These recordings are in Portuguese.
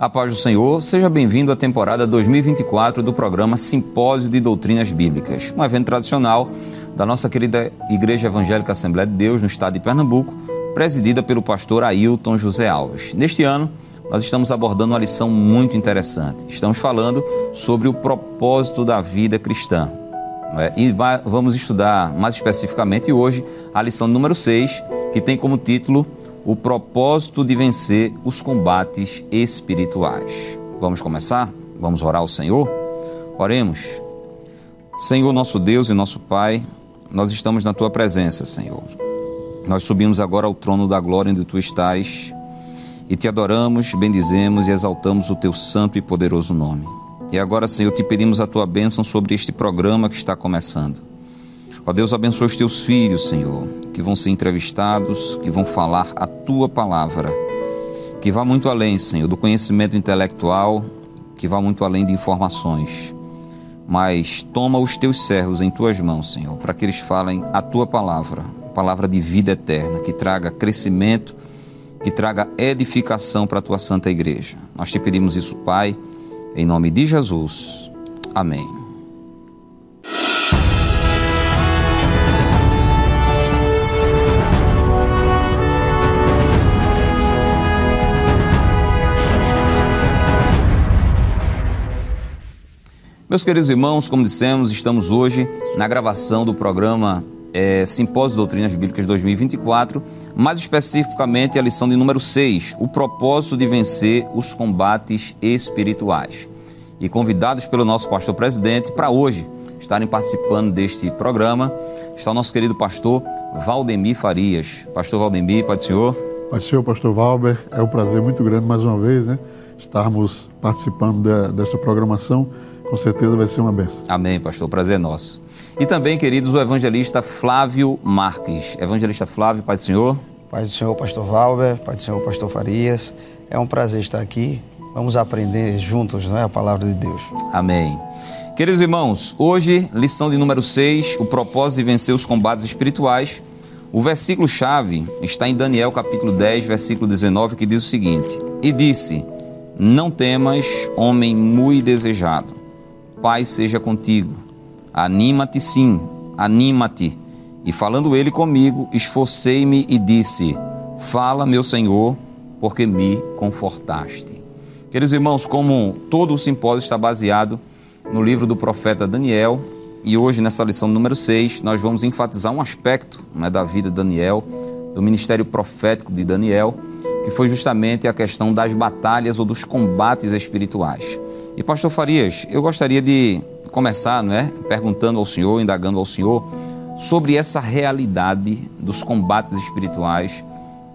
A paz do Senhor, seja bem-vindo à temporada 2024 do programa Simpósio de Doutrinas Bíblicas, um evento tradicional da nossa querida Igreja Evangélica Assembleia de Deus no estado de Pernambuco, presidida pelo pastor Ailton José Alves. Neste ano, nós estamos abordando uma lição muito interessante. Estamos falando sobre o propósito da vida cristã. É? E vai, vamos estudar mais especificamente hoje a lição número 6, que tem como título o propósito de vencer os combates espirituais. Vamos começar? Vamos orar ao Senhor? Oremos. Senhor, nosso Deus e nosso Pai, nós estamos na tua presença, Senhor. Nós subimos agora ao trono da glória onde tu estás e te adoramos, bendizemos e exaltamos o teu santo e poderoso nome. E agora, Senhor, te pedimos a tua bênção sobre este programa que está começando. Ó Deus, abençoe os teus filhos, Senhor, que vão ser entrevistados, que vão falar a tua palavra, que vá muito além, Senhor, do conhecimento intelectual, que vá muito além de informações. Mas toma os teus servos em tuas mãos, Senhor, para que eles falem a tua palavra, palavra de vida eterna, que traga crescimento, que traga edificação para a tua santa igreja. Nós te pedimos isso, Pai, em nome de Jesus. Amém. Meus queridos irmãos, como dissemos, estamos hoje na gravação do programa é, Simpósio Doutrinas Bíblicas 2024, mais especificamente a lição de número 6, o propósito de vencer os combates espirituais. E convidados pelo nosso pastor presidente para hoje estarem participando deste programa está o nosso querido pastor Valdemir Farias. Pastor Valdemir, Pai do Senhor. Pai do Senhor, pastor Valber, é um prazer muito grande mais uma vez, né? Estarmos participando de, desta programação com certeza vai ser uma benção. Amém, pastor. Prazer é nosso. E também, queridos, o evangelista Flávio Marques. Evangelista Flávio, Pai do Senhor. Pai do Senhor, pastor Valber. Pai do Senhor, pastor Farias. É um prazer estar aqui. Vamos aprender juntos não é, a palavra de Deus. Amém. Queridos irmãos, hoje, lição de número 6, o propósito de vencer os combates espirituais. O versículo-chave está em Daniel capítulo 10, versículo 19, que diz o seguinte: E disse: Não temas, homem muito desejado Pai seja contigo. Anima-te sim, anima-te. E falando ele comigo, esforcei-me e disse: Fala, meu Senhor, porque me confortaste. Queridos irmãos, como todo o simpósio está baseado no livro do profeta Daniel, e hoje, nessa lição número 6, nós vamos enfatizar um aspecto né, da vida de Daniel, do ministério profético de Daniel, que foi justamente a questão das batalhas ou dos combates espirituais. E pastor Farias, eu gostaria de começar, não é, perguntando ao senhor, indagando ao senhor sobre essa realidade dos combates espirituais,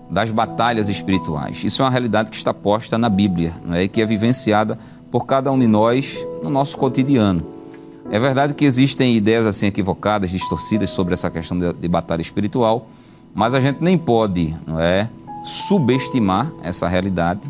das batalhas espirituais. Isso é uma realidade que está posta na Bíblia, não é, e que é vivenciada por cada um de nós no nosso cotidiano. É verdade que existem ideias assim equivocadas, distorcidas sobre essa questão de, de batalha espiritual, mas a gente nem pode, não é, subestimar essa realidade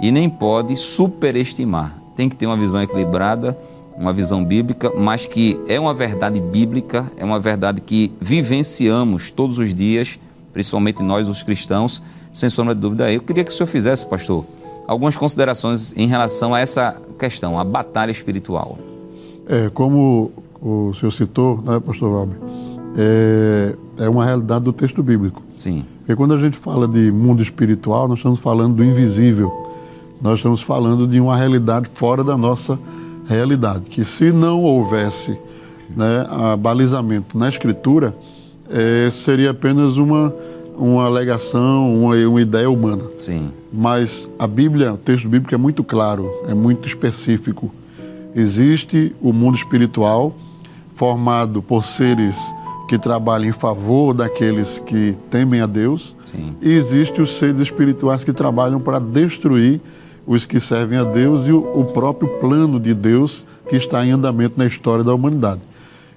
e nem pode superestimar tem que ter uma visão equilibrada, uma visão bíblica, mas que é uma verdade bíblica, é uma verdade que vivenciamos todos os dias, principalmente nós, os cristãos, sem sombra de dúvida. Eu queria que o senhor fizesse, pastor, algumas considerações em relação a essa questão, a batalha espiritual. É, como o senhor citou, né, pastor Valber, é, é uma realidade do texto bíblico. Sim. Porque quando a gente fala de mundo espiritual, nós estamos falando do invisível nós estamos falando de uma realidade fora da nossa realidade. Que se não houvesse né, balizamento na escritura, é, seria apenas uma, uma alegação, uma, uma ideia humana. Sim. Mas a Bíblia, o texto bíblico é muito claro, é muito específico. Existe o mundo espiritual formado por seres que trabalham em favor daqueles que temem a Deus. Sim. E existe os seres espirituais que trabalham para destruir os que servem a Deus e o, próprio plano de Deus que está em andamento na história da humanidade.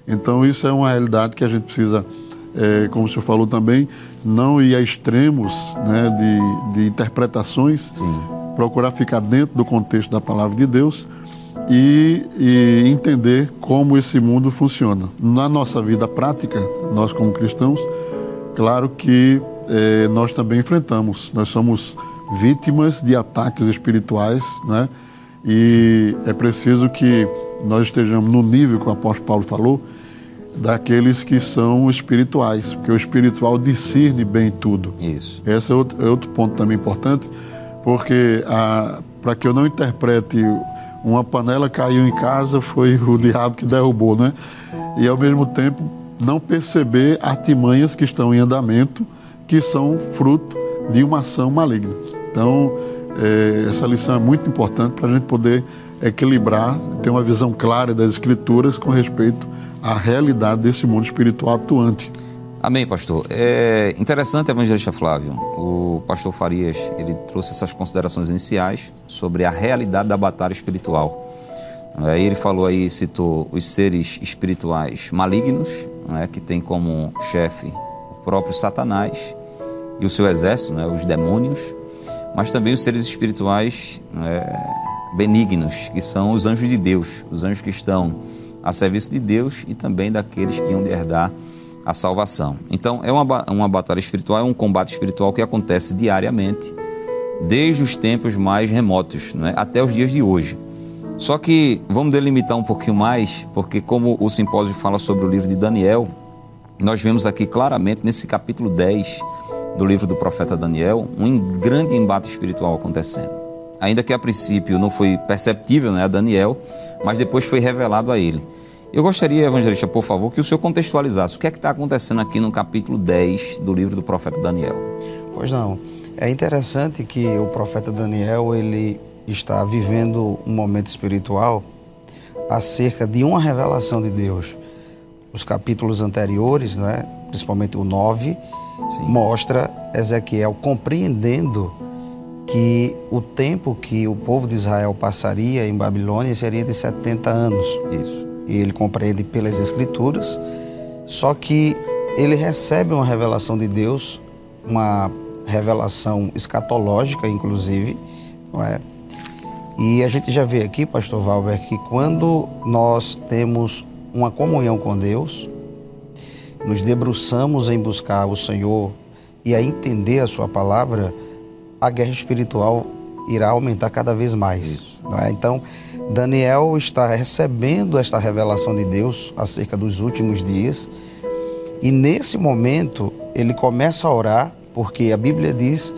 Então, isso é uma realidade que a gente precisa, é, como o senhor falou também, não ir a extremos né, de, de interpretações, Sim. procurar ficar dentro do contexto da palavra de Deus e, e, entender como esse mundo funciona. Na nossa vida prática, nós como cristãos, claro que é, nós também enfrentamos, nós somos vítimas de ataques espirituais, né? E é preciso que nós estejamos no nível que o apóstolo Paulo falou, daqueles que são espirituais, porque o espiritual discerne bem tudo. Isso. Esse é outro, é outro ponto também importante, porque para que eu não interprete uma panela caiu em casa, foi o diabo que derrubou, né? E ao mesmo tempo não perceber artimanhas que estão em andamento, que são fruto de uma ação maligna. Então, é, essa lição é muito importante para a gente poder equilibrar, ter uma visão clara das Escrituras com respeito à realidade desse mundo espiritual atuante. Amém, pastor. É interessante, evangelista Flávio. O pastor Farias ele trouxe essas considerações iniciais sobre a realidade da batalha espiritual. Aí ele falou aí, citou os seres espirituais malignos, é, que tem como chefe o próprio Satanás e o seu exército, né, os demônios, mas também os seres espirituais é, benignos, que são os anjos de Deus, os anjos que estão a serviço de Deus e também daqueles que iam de herdar a salvação. Então, é uma, uma batalha espiritual, é um combate espiritual que acontece diariamente, desde os tempos mais remotos, né, até os dias de hoje. Só que vamos delimitar um pouquinho mais, porque como o simpósio fala sobre o livro de Daniel, nós vemos aqui claramente nesse capítulo 10 do livro do profeta Daniel um grande embate espiritual acontecendo. Ainda que a princípio não foi perceptível né, a Daniel, mas depois foi revelado a ele. Eu gostaria, evangelista, por favor, que o senhor contextualizasse o que é que está acontecendo aqui no capítulo 10 do livro do profeta Daniel. Pois não. É interessante que o profeta Daniel ele está vivendo um momento espiritual acerca de uma revelação de Deus. Os capítulos anteriores, né, principalmente o 9, Sim. mostra Ezequiel compreendendo que o tempo que o povo de Israel passaria em Babilônia seria de 70 anos. Isso. E ele compreende pelas escrituras, só que ele recebe uma revelação de Deus, uma revelação escatológica, inclusive, não é? E a gente já vê aqui, pastor Valber, que quando nós temos uma comunhão com Deus, nos debruçamos em buscar o Senhor e a entender a sua palavra, a guerra espiritual irá aumentar cada vez mais. É? Então, Daniel está recebendo esta revelação de Deus acerca dos últimos dias e nesse momento ele começa a orar porque a Bíblia diz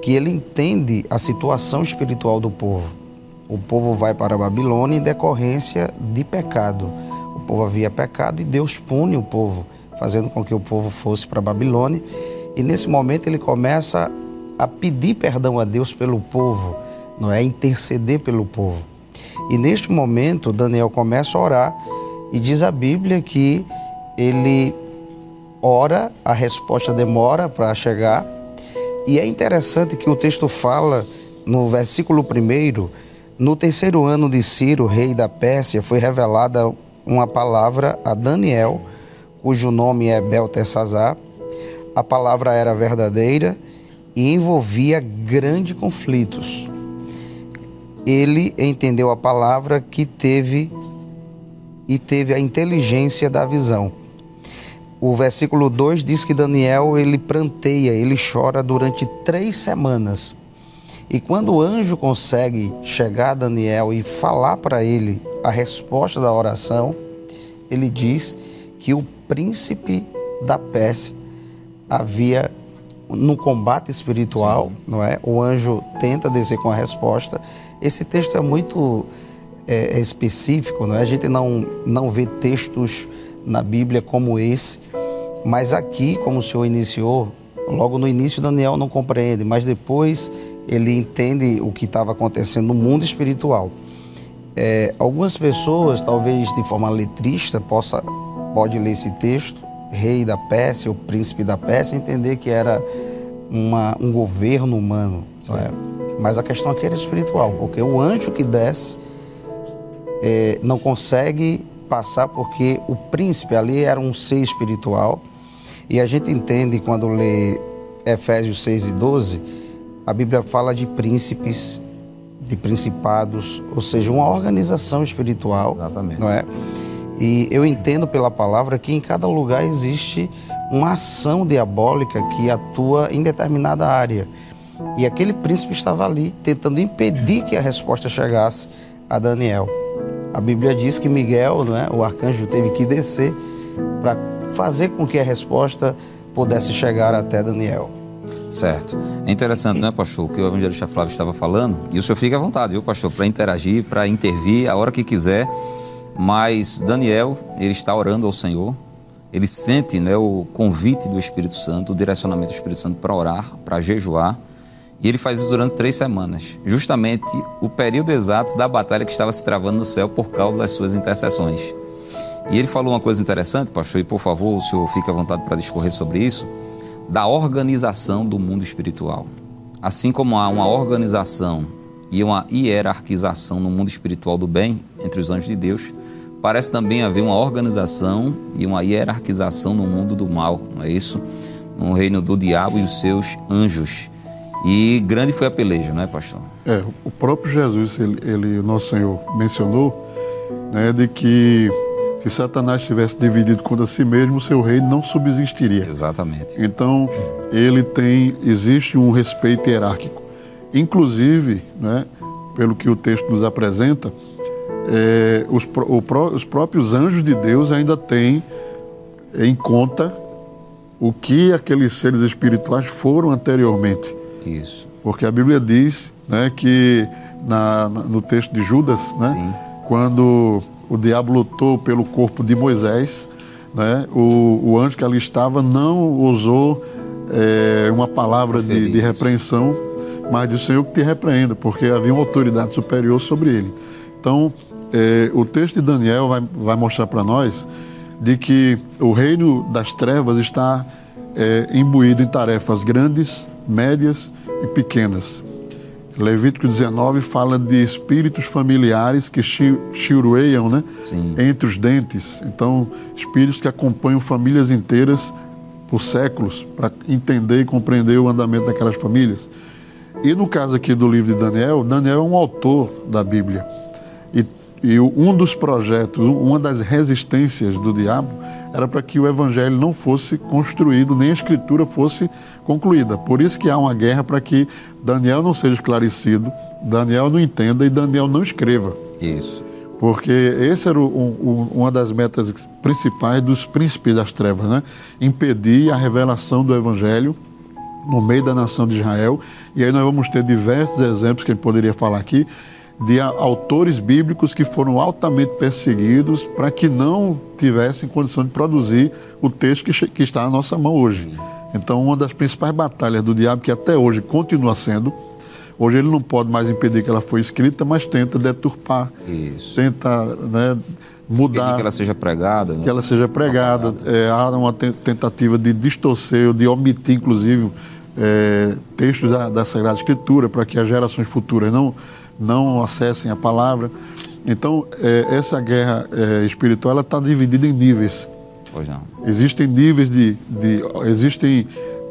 que ele entende a situação espiritual do povo o povo vai para a Babilônia em decorrência de pecado. O povo havia pecado e Deus pune o povo, fazendo com que o povo fosse para a Babilônia. E nesse momento ele começa a pedir perdão a Deus pelo povo, não é? Interceder pelo povo. E neste momento Daniel começa a orar e diz a Bíblia que ele ora, a resposta demora para chegar. E é interessante que o texto fala no versículo 1 no terceiro ano de Ciro, rei da Pérsia, foi revelada uma palavra a Daniel, cujo nome é Beltesazar. A palavra era verdadeira e envolvia grandes conflitos. Ele entendeu a palavra que teve e teve a inteligência da visão. O versículo 2 diz que Daniel ele pranteia, ele chora durante três semanas. E quando o anjo consegue chegar a Daniel e falar para ele a resposta da oração, ele diz que o príncipe da Pérsia havia no combate espiritual, Sim. não é? O anjo tenta descer com a resposta. Esse texto é muito é, é específico, não é? A gente não não vê textos na Bíblia como esse, mas aqui, como o senhor iniciou, logo no início Daniel não compreende, mas depois ele entende o que estava acontecendo no mundo espiritual. É, algumas pessoas, talvez de forma letrista, possa, pode ler esse texto, rei da Pérsia, o príncipe da Pérsia, entender que era uma, um governo humano. É? Mas a questão aqui era espiritual, porque o anjo que desce é, não consegue passar porque o príncipe ali era um ser espiritual. E a gente entende quando lê Efésios 6 e 12 a Bíblia fala de príncipes, de principados, ou seja, uma organização espiritual. Exatamente. Não é? E eu entendo pela palavra que em cada lugar existe uma ação diabólica que atua em determinada área. E aquele príncipe estava ali, tentando impedir que a resposta chegasse a Daniel. A Bíblia diz que Miguel, né, o arcanjo, teve que descer para fazer com que a resposta pudesse chegar até Daniel. Certo. É interessante, não é, pastor, o que o evangelista Flávio estava falando. E o senhor fica à vontade, viu, pastor, para interagir, para intervir a hora que quiser. Mas Daniel, ele está orando ao Senhor. Ele sente né, o convite do Espírito Santo, o direcionamento do Espírito Santo para orar, para jejuar. E ele faz isso durante três semanas, justamente o período exato da batalha que estava se travando no céu por causa das suas intercessões. E ele falou uma coisa interessante, pastor, e por favor, o senhor fique à vontade para discorrer sobre isso, da organização do mundo espiritual. Assim como há uma organização e uma hierarquização no mundo espiritual do bem entre os anjos de Deus, parece também haver uma organização e uma hierarquização no mundo do mal, não é isso? No reino do diabo e os seus anjos. E grande foi a peleja, não é, pastor? É, o próprio Jesus, ele, ele o nosso Senhor, mencionou né, de que se Satanás tivesse dividido contra si mesmo, seu reino não subsistiria. Exatamente. Então, ele tem, existe um respeito hierárquico. Inclusive, né, pelo que o texto nos apresenta, é, os, o, os próprios anjos de Deus ainda têm em conta o que aqueles seres espirituais foram anteriormente. Isso. Porque a Bíblia diz né, que na, no texto de Judas, né, quando o diabo lutou pelo corpo de Moisés, né, o, o anjo que ali estava não usou é, uma palavra de, de, repreensão, mas disse: Senhor que te repreenda, porque havia uma autoridade superior sobre ele. Então, é, o texto de Daniel vai, vai mostrar para nós de que o reino das trevas está é, imbuído em tarefas grandes, médias e pequenas. Levítico 19 fala de espíritos familiares que chirueiam né? entre os dentes. Então, espíritos que acompanham famílias inteiras por séculos para entender e compreender o andamento daquelas famílias. E no caso aqui do livro de Daniel, Daniel é um autor da Bíblia. E e um dos projetos, uma das resistências do diabo era para que o evangelho não fosse construído, nem a escritura fosse concluída. Por isso que há uma guerra para que Daniel não seja esclarecido, Daniel não entenda e Daniel não escreva. Isso. Porque esse era o, um, uma das metas principais dos príncipes das trevas, né? Impedir a revelação do evangelho no meio da nação de Israel. E aí nós vamos ter diversos exemplos que a gente poderia falar aqui de autores bíblicos que foram altamente perseguidos para que não tivessem condição de produzir o texto que, que está na nossa mão hoje. Sim. Então, uma das principais batalhas do diabo, que até hoje continua sendo, hoje ele não pode mais impedir que ela foi escrita, mas tenta deturpar, Isso. tenta né, mudar. Impedir que ela seja pregada. Né? Que ela seja pregada. É, há uma tentativa de distorcer, de omitir, inclusive, é, textos da, da Sagrada Escritura para que as gerações futuras não não acessem a palavra. Então, é, essa guerra é, espiritual está dividida em níveis. Pois não. Existem níveis de, de. Existem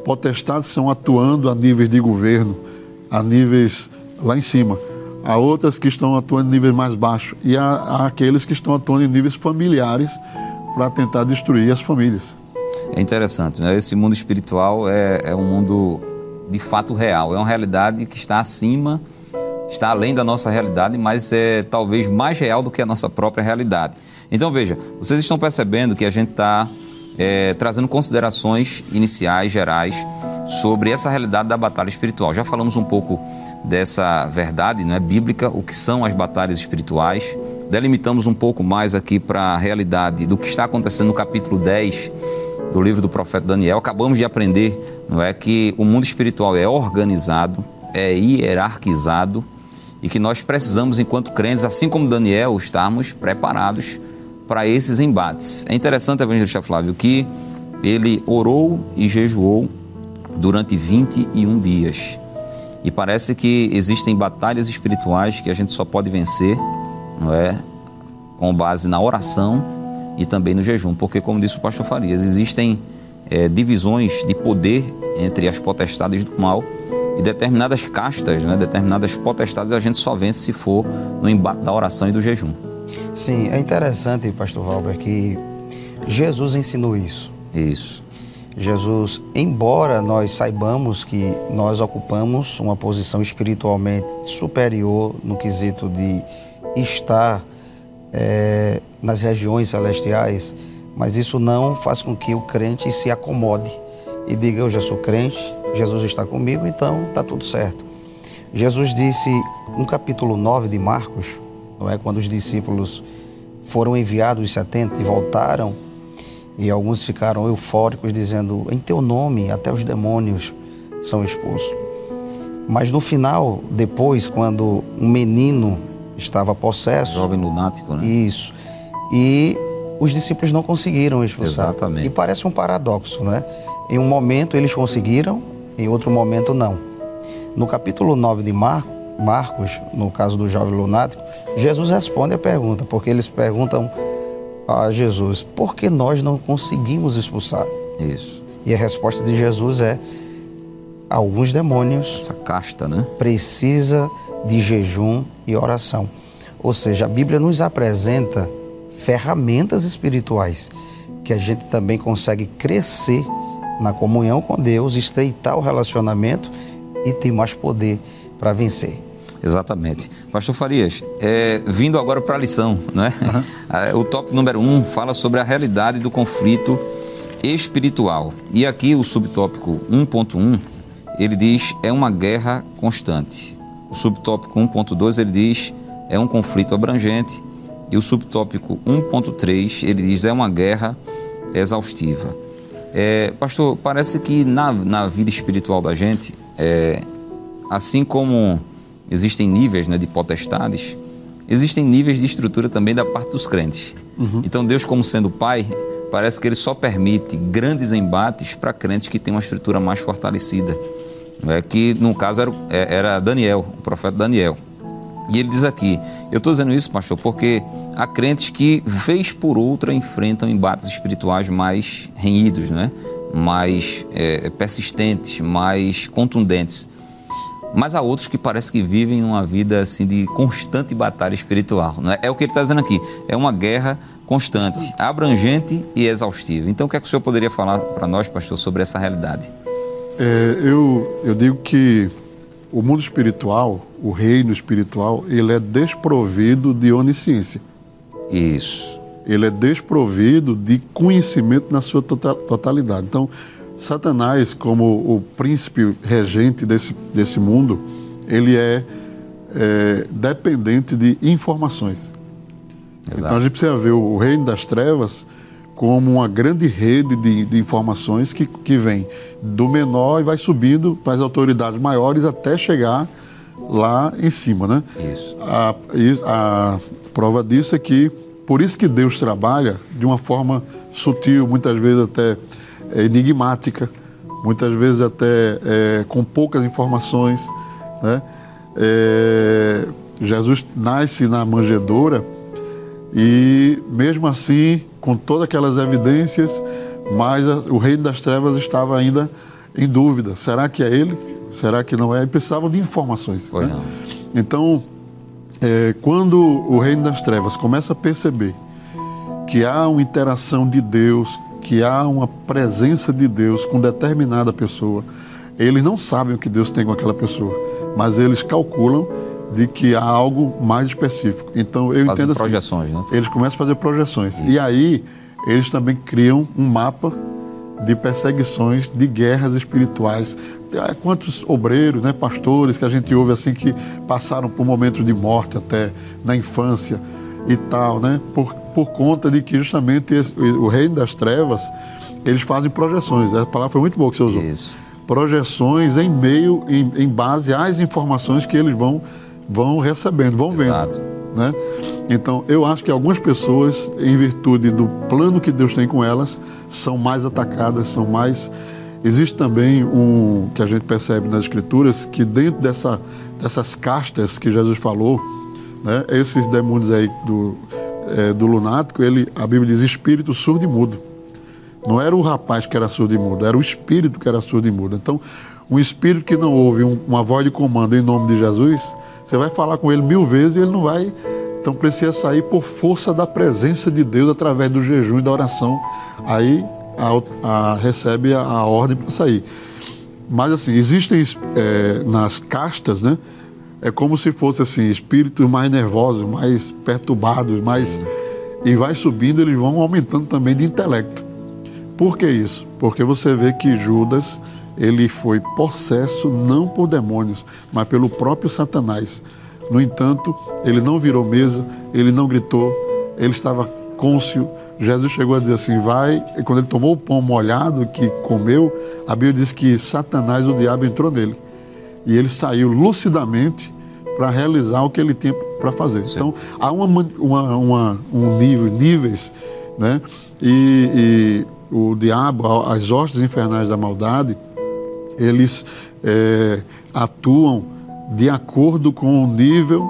potestades que estão atuando a níveis de governo, a níveis lá em cima. Há outras que estão atuando em níveis mais baixos. E há, há aqueles que estão atuando em níveis familiares para tentar destruir as famílias. É interessante, né? Esse mundo espiritual é, é um mundo de fato real, é uma realidade que está acima está além da nossa realidade, mas é talvez mais real do que a nossa própria realidade. Então veja, vocês estão percebendo que a gente está é, trazendo considerações iniciais, gerais, sobre essa realidade da batalha espiritual. Já falamos um pouco dessa verdade não é, bíblica, o que são as batalhas espirituais. Delimitamos um pouco mais aqui para a realidade do que está acontecendo no capítulo 10 do livro do profeta Daniel. Acabamos de aprender não é, que o mundo espiritual é organizado, é hierarquizado e que nós precisamos, enquanto crentes, assim como Daniel, estarmos preparados para esses embates. É interessante, evangelista Flávio, que ele orou e jejuou durante 21 dias. E parece que existem batalhas espirituais que a gente só pode vencer, não é? Com base na oração e também no jejum, porque, como disse o pastor Farias, existem é, divisões de poder entre as potestades do mal e determinadas castas, né, determinadas potestades, a gente só vence se for no embate da oração e do jejum. Sim, é interessante, pastor Valber, que Jesus ensinou isso. Isso. Jesus, embora nós saibamos que nós ocupamos uma posição espiritualmente superior no quesito de estar é, nas regiões celestiais, mas isso não faz com que o crente se acomode e diga: Eu já sou crente, Jesus está comigo, então está tudo certo. Jesus disse no capítulo 9 de Marcos, não é, quando os discípulos foram enviados os 70 e voltaram e alguns ficaram eufóricos, dizendo: Em teu nome, até os demônios são expulsos. Mas no final, depois, quando um menino estava possesso. Jovem lunático, né? Isso. E os discípulos não conseguiram expulsar. Exatamente. E parece um paradoxo, né? Em um momento eles conseguiram, em outro momento não. No capítulo 9 de Mar Marcos, no caso do jovem lunático, Jesus responde a pergunta, porque eles perguntam a Jesus: por que nós não conseguimos expulsar? Isso. E a resposta de Jesus é: alguns demônios. Essa casta, né? Precisa de jejum e oração. Ou seja, a Bíblia nos apresenta ferramentas espirituais que a gente também consegue crescer na comunhão com Deus, estreitar o relacionamento e ter mais poder para vencer. Exatamente. Pastor Farias, é, vindo agora para a lição, né? Uhum. O tópico número um fala sobre a realidade do conflito espiritual. E aqui o subtópico 1.1, ele diz é uma guerra constante. O subtópico 1.2 ele diz é um conflito abrangente. E o subtópico 1.3 ele diz é uma guerra exaustiva. É, pastor, parece que na, na vida espiritual da gente, é, assim como existem níveis né, de potestades, existem níveis de estrutura também da parte dos crentes. Uhum. Então, Deus, como sendo Pai, parece que Ele só permite grandes embates para crentes que têm uma estrutura mais fortalecida. É, que, no caso, era, é, era Daniel, o profeta Daniel. E ele diz aqui: Eu estou dizendo isso, pastor, porque há crentes que, vez por outra, enfrentam embates espirituais mais renhidos, né? mais é, persistentes, mais contundentes. Mas há outros que parece que vivem uma vida assim de constante batalha espiritual. Né? É o que ele está dizendo aqui. É uma guerra constante, abrangente e exaustiva. Então, o que é que o senhor poderia falar para nós, pastor, sobre essa realidade? É, eu, eu digo que o mundo espiritual, o reino espiritual, ele é desprovido de onisciência. Isso. Ele é desprovido de conhecimento na sua tota-, totalidade. Então, Satanás, como o príncipe regente desse, desse mundo, ele é, é dependente de informações. Exato. Então a gente precisa ver o reino das trevas como uma grande rede de, de informações que, que vem do menor e vai subindo para as autoridades maiores até chegar lá em cima, né? Isso. A, a prova disso é que por isso que Deus trabalha de uma forma sutil, muitas vezes até é, enigmática, muitas vezes até é, com poucas informações. Né? É, Jesus nasce na manjedoura e, mesmo assim, com todas aquelas evidências, mas o reino das trevas estava ainda em dúvida. Será que é ele? Será que não é? E precisavam de informações. Né? Então, é, quando o reino das trevas começa a perceber que há uma interação de Deus que há uma presença de Deus com determinada pessoa, eles não sabem o que Deus tem com aquela pessoa, mas eles calculam de que há algo mais específico. Então eu Fazem entendo assim, projeções, né? Eles começam a fazer projeções. E aí eles também criam um mapa de perseguições, de guerras espirituais. Quantos obreiros, né, pastores que a gente ouve assim que passaram por momentos de morte até na infância e tal, né? Por, por conta de que justamente esse, o reino das trevas, eles fazem projeções. A palavra foi muito boa que você usou. Isso. Projeções em meio, em, em base às informações que eles vão, vão recebendo, vão Exato. vendo. Né? Então, eu acho que algumas pessoas, em virtude do plano que Deus tem com elas, são mais atacadas, são mais. Existe também um que a gente percebe nas Escrituras que dentro dessa, dessas castas que Jesus falou, né, esses demônios aí do, é, do lunático, ele, a Bíblia diz espírito surdo e mudo. Não era o rapaz que era surdo e mudo, era o espírito que era surdo e mudo. Então, um espírito que não ouve um, uma voz de comando em nome de Jesus, você vai falar com ele mil vezes e ele não vai. Então precisa sair por força da presença de Deus através do jejum e da oração. Aí a, a, recebe a, a ordem para sair. Mas assim, existem é, nas castas, né? É como se fosse assim, espíritos mais nervosos, mais perturbados, mais. E vai subindo, eles vão aumentando também de intelecto. Por que isso? Porque você vê que Judas, ele foi possesso não por demônios, mas pelo próprio Satanás. No entanto, ele não virou mesa, ele não gritou, ele estava côncio. Jesus chegou a dizer assim: vai. E quando ele tomou o pão molhado que comeu, a Bíblia diz que Satanás, o diabo, entrou nele e ele saiu lucidamente para realizar o que ele tinha para fazer. Sim. Então, há uma, uma, uma, um nível, níveis, né? E, e, o diabo, as hostes infernais da maldade, eles é, atuam de acordo com o nível,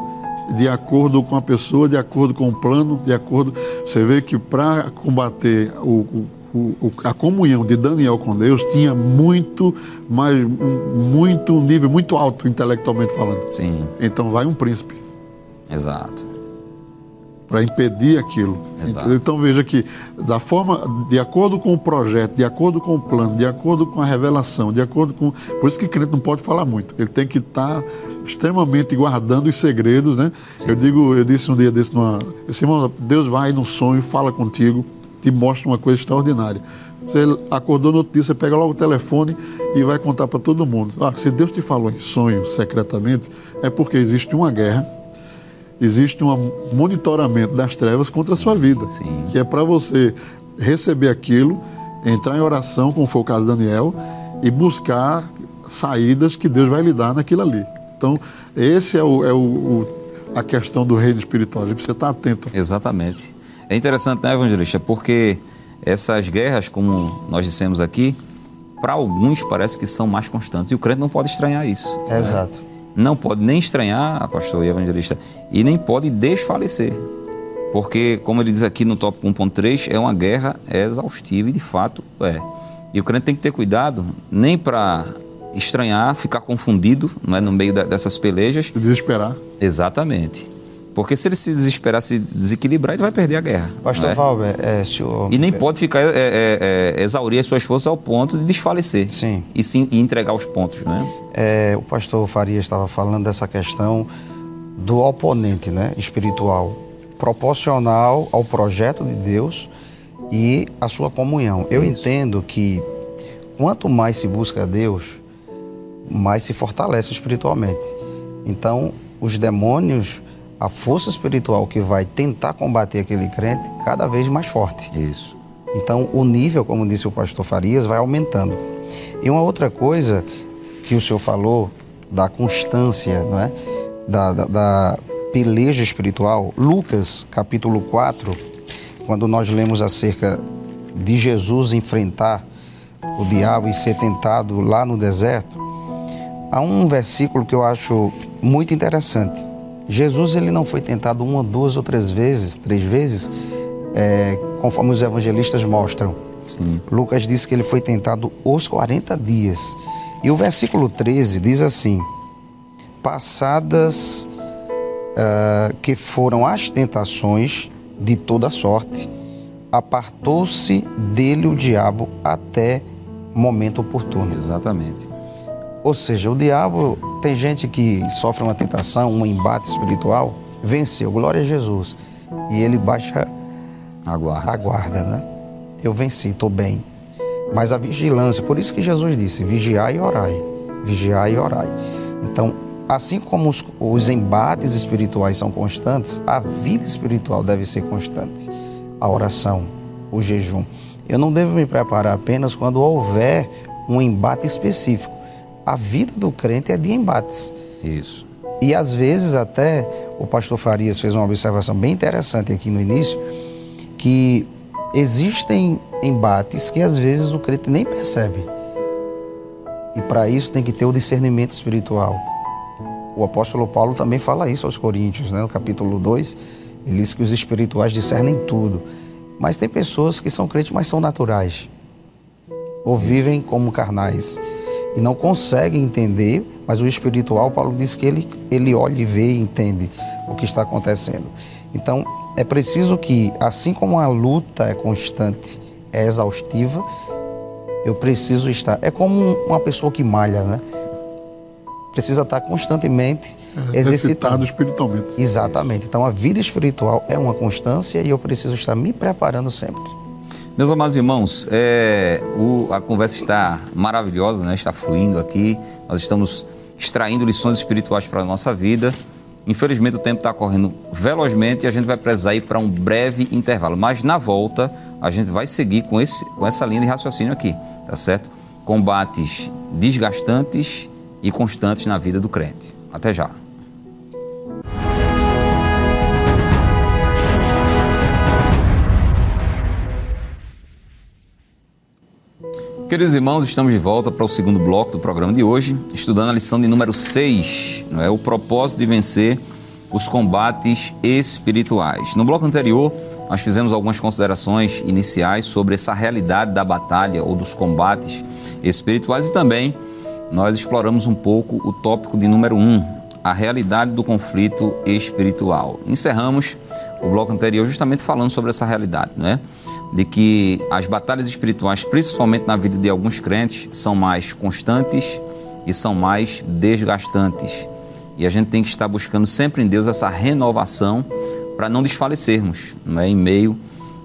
de acordo com a pessoa, de acordo com o plano, de acordo. Você vê que para combater o, o a comunhão de Daniel com Deus tinha muito, mais, muito nível muito alto intelectualmente falando. Sim. Então vai um príncipe. Exato. Para impedir aquilo. Então veja que, da forma, de acordo com o projeto, de acordo com o plano, de acordo com a revelação, de acordo com. Por isso que crente não pode falar muito. Ele tem que estar tá extremamente guardando os segredos, né? Sim. Eu digo, eu disse um dia desse numa. Eu disse, irmão, Deus vai num sonho, fala contigo te mostra uma coisa extraordinária. Você acordou no outro dia, você pega logo o telefone e vai contar para todo mundo. Ah, se Deus te falou em sonho secretamente, é porque existe uma guerra, existe um monitoramento das trevas contra sim, a sua vida. Sim. Que é para você receber aquilo, entrar em oração, como foi o caso de Daniel, e buscar saídas que Deus vai lhe dar naquilo ali. Então, esse é, o, é o, o a questão do reino espiritual. A gente precisa estar atento. Exatamente. É interessante, né, evangelista? Porque essas guerras, como nós dissemos aqui, para alguns parece que são mais constantes. E o crente não pode estranhar isso. Né? Não pode nem estranhar, pastor e evangelista, e nem pode desfalecer. Porque, como ele diz aqui no tópico 1.3, é uma guerra exaustiva e de fato é. E o crente tem que ter cuidado, nem para estranhar, ficar confundido não é, no meio dessas pelejas. Desesperar. Exatamente. Porque se ele se desesperar, se desequilibrar, ele vai perder a guerra. Pastor né? Valber, é, senhor... E nem pode ficar, é, é, é, exaurir as suas forças ao ponto de desfalecer. Sim. E sim e entregar os pontos, né? É, o pastor Faria estava falando dessa questão do oponente né, espiritual, proporcional ao projeto de Deus e à sua comunhão. Eu Isso. entendo que quanto mais se busca Deus, mais se fortalece espiritualmente. Então, os demônios a força espiritual que vai tentar combater aquele crente cada vez mais forte. Isso. Então, o nível, como disse o pastor Farias, vai aumentando. E uma outra coisa que o senhor falou da constância, não é? da, da, da peleja espiritual, Lucas capítulo 4, quando nós lemos acerca de Jesus enfrentar o diabo e ser tentado lá no deserto, há um versículo que eu acho muito interessante. Jesus ele não foi tentado uma, duas ou três vezes, três vezes, é, conforme os evangelistas mostram. Sim. Lucas diz que ele foi tentado os 40 dias. E o versículo 13 diz assim: Passadas uh, que foram as tentações de toda sorte, apartou-se dele o diabo até momento oportuno. Exatamente. Ou seja, o diabo, tem gente que sofre uma tentação, um embate espiritual, venceu, glória a Jesus. E ele baixa a guarda, a guarda né? Eu venci, estou bem. Mas a vigilância, por isso que Jesus disse: vigiai e orai. Vigiai e orai. Então, assim como os, os embates espirituais são constantes, a vida espiritual deve ser constante. A oração, o jejum. Eu não devo me preparar apenas quando houver um embate específico a vida do crente é de embates. Isso. E às vezes até o pastor Farias fez uma observação bem interessante aqui no início, que existem embates que às vezes o crente nem percebe. E para isso tem que ter o discernimento espiritual. O apóstolo Paulo também fala isso aos Coríntios, né? no capítulo 2, ele diz que os espirituais discernem tudo. Mas tem pessoas que são crentes, mas são naturais. Ou vivem como carnais e não consegue entender, mas o espiritual, Paulo diz que ele, ele olha e vê e entende o que está acontecendo. Então, é preciso que, assim como a luta é constante é exaustiva, eu preciso estar. É como uma pessoa que malha, né? Precisa estar constantemente É. Exercitado espiritualmente. Exatamente. Então a vida espiritual é uma constância e eu preciso estar me preparando sempre. Meus amados irmãos, é, o- a conversa está maravilhosa, né? está fluindo aqui. Nós estamos extraindo lições espirituais para a nossa vida. Infelizmente, o tempo está correndo velozmente e a gente vai precisar ir para um breve intervalo. Mas na volta, a gente vai seguir com, esse, com essa linha de raciocínio aqui, tá certo? Combates desgastantes e constantes na vida do crente. Até já. Queridos irmãos, estamos de volta para o segundo bloco do programa de hoje, estudando a lição de número 6, não é? o propósito de vencer os combates espirituais. No bloco anterior, nós fizemos algumas considerações iniciais sobre essa realidade da batalha ou dos combates espirituais e também nós exploramos um pouco o tópico de número 1, a realidade do conflito espiritual. Encerramos o bloco anterior justamente falando sobre essa realidade, não é? De que as batalhas espirituais, principalmente na vida de alguns crentes, são mais constantes e são mais desgastantes. E a gente tem que estar buscando sempre em Deus essa renovação para não desfalecermos, não é? Em meio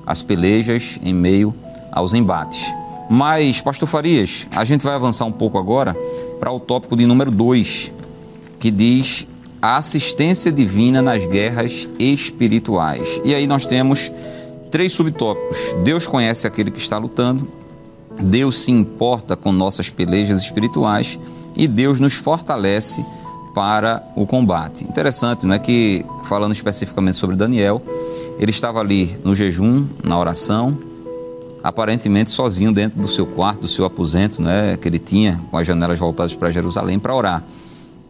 às pelejas, em meio aos embates. Mas, Pastor Farias, a gente vai avançar um pouco agora para o tópico de número 2, que diz a assistência divina nas guerras espirituais. E aí nós temos três subtópicos. Deus conhece aquele que está lutando, Deus se importa com nossas pelejas espirituais e Deus nos fortalece para o combate. Interessante, não é que falando especificamente sobre Daniel, ele estava ali no jejum, na oração, aparentemente sozinho dentro do seu quarto, do seu aposento, né, que ele tinha com as janelas voltadas para Jerusalém para orar.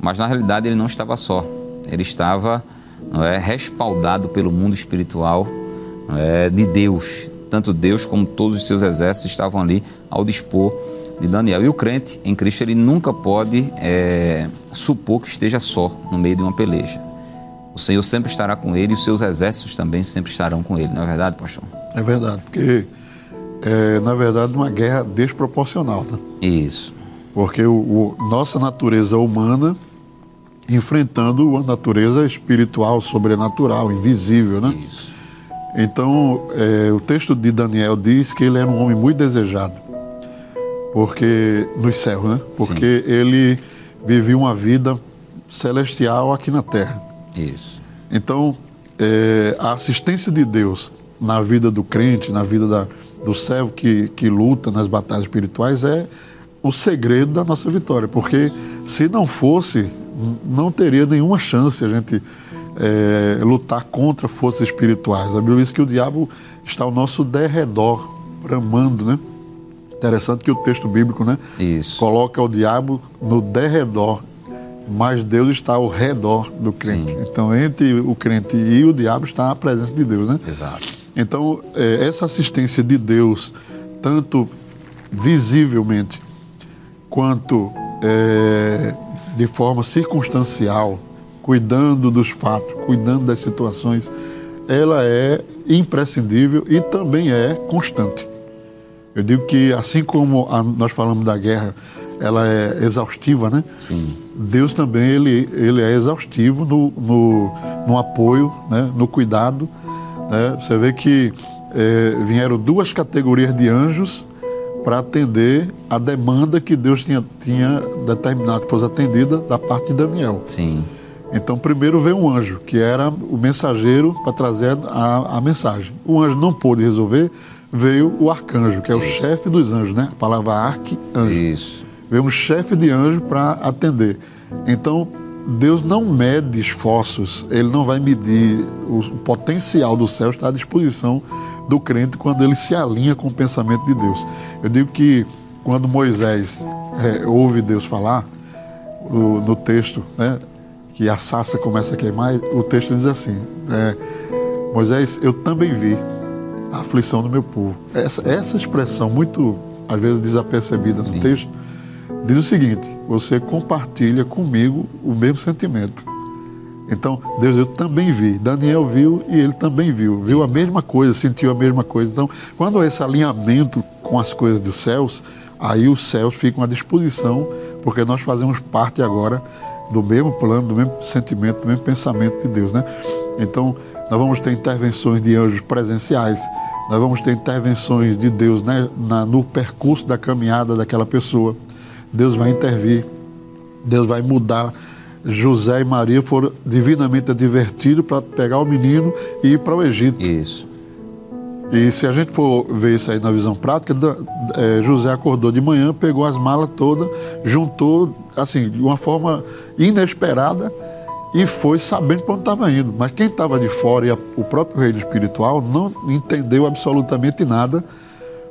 Mas na realidade ele não estava só. Ele estava não é, respaldado pelo mundo espiritual é, de Deus. Tanto Deus como todos os seus exércitos estavam ali ao dispor de Daniel. E o crente em Cristo ele nunca pode é, supor que esteja só no meio de uma peleja. O Senhor sempre estará com ele e os seus exércitos também sempre estarão com ele. Não é verdade, pastor? É verdade, porque é, na verdade, uma guerra desproporcional. Né? Isso. Porque o, o- nossa natureza humana enfrentando uma natureza espiritual, sobrenatural, invisível, né? Isso. Então, é, o texto de Daniel diz que ele era um homem muito desejado, porque nos céus, né? Porque ele vivia uma vida celestial aqui na terra. Isso. Então, é, a assistência de Deus na vida do crente, na vida da, do servo que, que luta nas batalhas espirituais é o segredo da nossa vitória. Porque se não fosse, não teria nenhuma chance a gente é, lutar contra forças espirituais. A Bíblia diz que o diabo está ao nosso derredor, bramando, né? Interessante que o texto bíblico, né? Isso. Coloca o diabo no derredor, mas Deus está ao redor do crente. Sim. Então, entre o crente e o diabo está a presença de Deus, né? Exato. Então, eh, essa assistência de Deus, tanto visivelmente quanto eh, de forma circunstancial, cuidando dos fatos, cuidando das situações, ela é imprescindível e também é constante. Eu digo que, assim como a- nós falamos da guerra, ela é exaustiva, né? Sim. Deus também ele, ele é exaustivo no, no, no apoio, né? no cuidado. Né? Você vê que eh, vieram duas categorias de anjos para atender a demanda que Deus tinha, tinha determinado que fosse atendida da parte de Daniel. Sim. Então, primeiro veio um anjo, que era o mensageiro para trazer a, a mensagem. O anjo não pôde resolver, veio o arcanjo, que é o chefe dos anjos, né? A palavra arque-anjo Isso. veio um chefe de anjo para atender. Então, Deus não mede esforços, ele não vai medir o potencial do céu está à disposição do crente quando ele se alinha com o pensamento de Deus. Eu digo que quando Moisés eh, ouve Deus falar, o- no texto, né, que a sassa começa a queimar, o texto diz assim: eh, Moisés, eu também vi a aflição do meu povo. Essa, essa expressão, muito às vezes desapercebida no texto, diz o seguinte: você compartilha comigo o mesmo sentimento. Então, Deus, eu também vi. Daniel viu e ele também viu. Viu a mesma coisa, sentiu a mesma coisa. Então, quando há esse alinhamento com as coisas dos céus, aí os céus ficam à disposição, porque nós fazemos parte agora do mesmo plano, do mesmo sentimento, do mesmo pensamento de Deus, né? Então, nós vamos ter intervenções de anjos presenciais, nós vamos ter intervenções de Deus né, na, no percurso da caminhada daquela pessoa. Deus vai intervir, Deus vai mudar. José e Maria foram divinamente advertidos para pegar o menino e ir para o Egito. Isso. E se a gente for ver isso aí na visão prática, é, José acordou de manhã, pegou as malas todas, juntou, assim, de uma forma inesperada e foi sabendo para onde estava indo. Mas quem estava de fora e a, o próprio reino espiritual não entendeu absolutamente nada.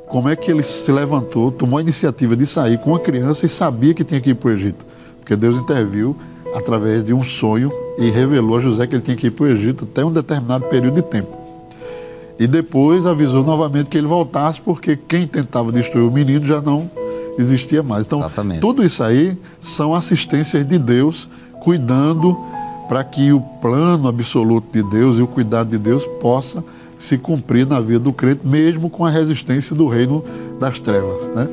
Como é que ele se levantou, tomou a iniciativa de sair com a criança e sabia que tinha que ir para o Egito? Porque Deus interviu através de um sonho e revelou a José que ele tinha que ir para o Egito até um determinado período de tempo. E depois avisou novamente que ele voltasse, porque quem tentava destruir o menino já não existia mais. Então, Exatamente. tudo isso aí são assistências de Deus cuidando para que o plano absoluto de Deus e o cuidado de Deus possa se cumprir na vida do crente, mesmo com a resistência do reino das trevas. Né?